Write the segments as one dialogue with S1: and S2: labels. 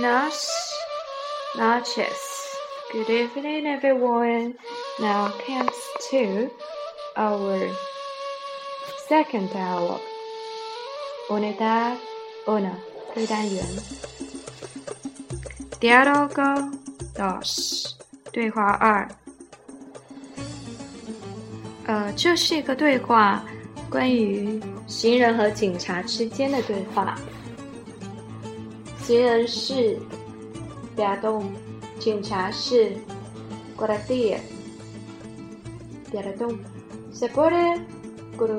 S1: Buenas noches. Good evening, everyone. Now comes to our second dialogue. Unidad 1, 对单元。Diálogo 对话二。呃，这是一个对话，关于行人和警察之间的对话。行人是，别动！警察是，过来些！别来动！谁过来？过来！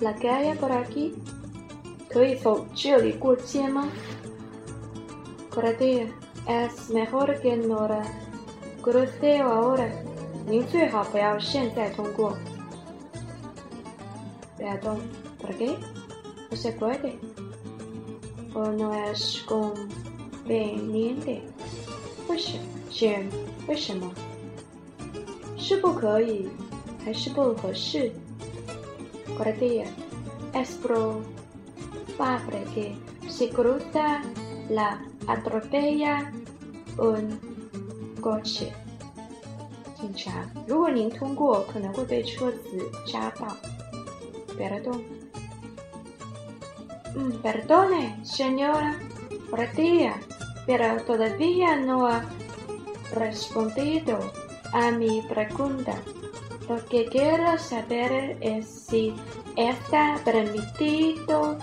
S1: 拉起来！过来！去！可以走？这里过不去了吗？过来些！还是没活儿干呢了？过来些！我了，您最好不要现在通过。别动！咋地？谁过来的？和诺埃斯共被粘的，为什 m 为什么？是不可以，还是不合适？过来 a s Pro，巴不得，是格 l 达，拉阿特贝亚，c 过去。警察，如果您通过，可能会被车子扎到。别来动。Mm, perdone, señora Portilla, pero todavía no ha respondido a mi pregunta. Lo que quiero saber es si está permitido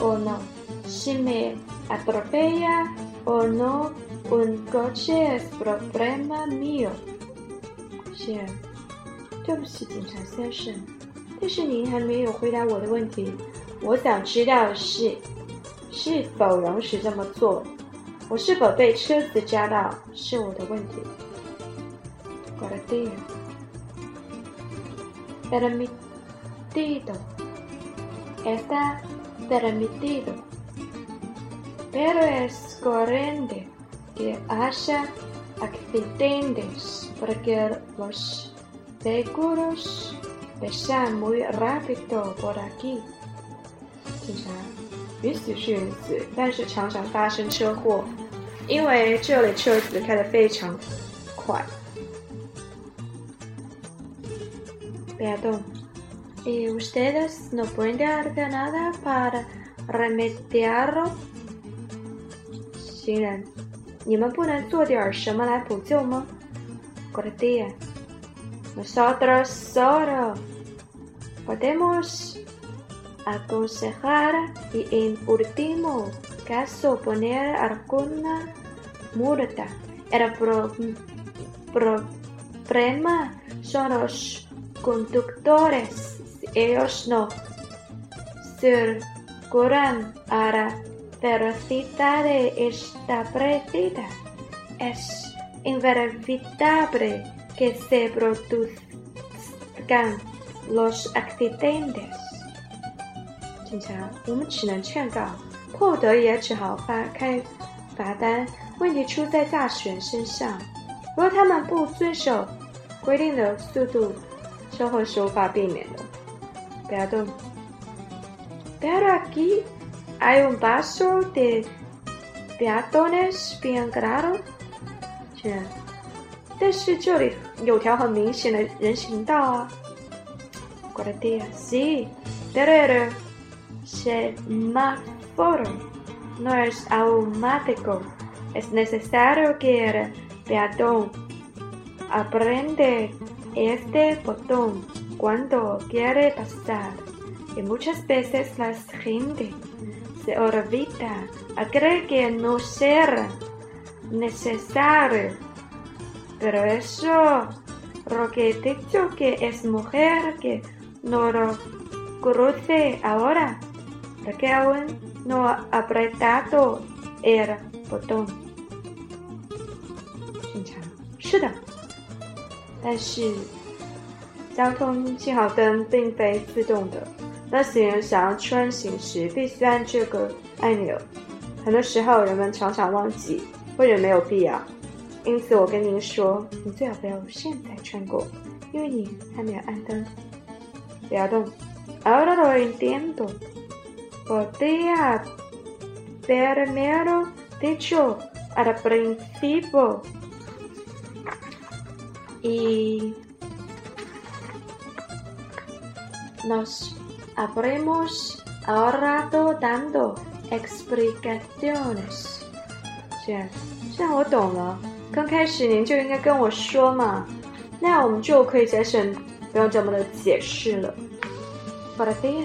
S1: o no, si me atropella o no un coche es problema mío. fin. 我想知道的是，是否容许这么做？我是否被车子扎到是我的问题。Cortino. Permitido. Está permitido. Pero es corriente que haya accidentes porque los seguros pasan muy rápido por aquí. 警察，没死是没死，但是常常发生车祸，因为这类车子开的非常快。Peatón，¿ustedes no pueden hacer nada para remediarlo？行人，你们不能做点什么来补救吗？¿Qué día？Nosotros solo podemos。aconsejar y en último caso poner alguna multa. El pro, problema son los conductores. Ellos no circulan a la esta establecida. Es inevitable que se produzcan los accidentes. 警察，我们只能劝告，迫不得已只好发开罚单。问题出在驾驶员身上，如果他们不遵守规定的速度，车祸是无法避免的。要动！Beráki, a y t o m a s e t o n e s b e n a r 但是这里有条很明显的人行道啊 g y r i d si, e r semáforo no es automático. Es necesario que el peatón aprende este botón cuando quiere pasar. Y muchas veces la gente se orbita a creer que no será necesario. Pero eso, lo que he dicho que es mujer que no lo cruce ahora, 的盖尔诺阿布 r 达多，i r 不动，正常，是的，但是交通信号灯并非自动的。那行人想要穿行时，必须按这个按钮。很多时候，人们常常忘记或者没有必要。因此，我跟您说，你最好不要现在穿过，因为你还没有按灯。不要动，阿 i 雷多，我懂。podía primero dicho al principio. Y nos habremos ahorrado dando explicaciones. 这样，这样我懂了。刚开始您就应该跟我说嘛，那样我们就可以节省不用这么的解释了。Para ti.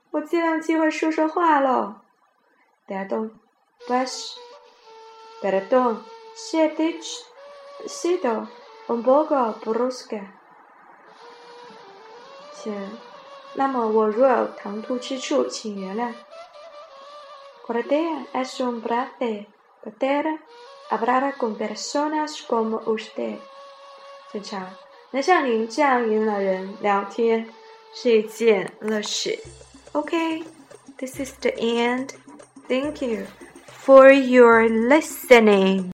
S1: 我借个机会说说话喽。达 o 巴西，达东，谢蒂奇，西多，恩博戈，布 s 斯 a 行，那么我若有唐突之处，请原谅。我得，es un placer poder hablar con personas como usted。正常，能像您这样与人聊天是一件乐事。Okay, this is the end. Thank you for your listening.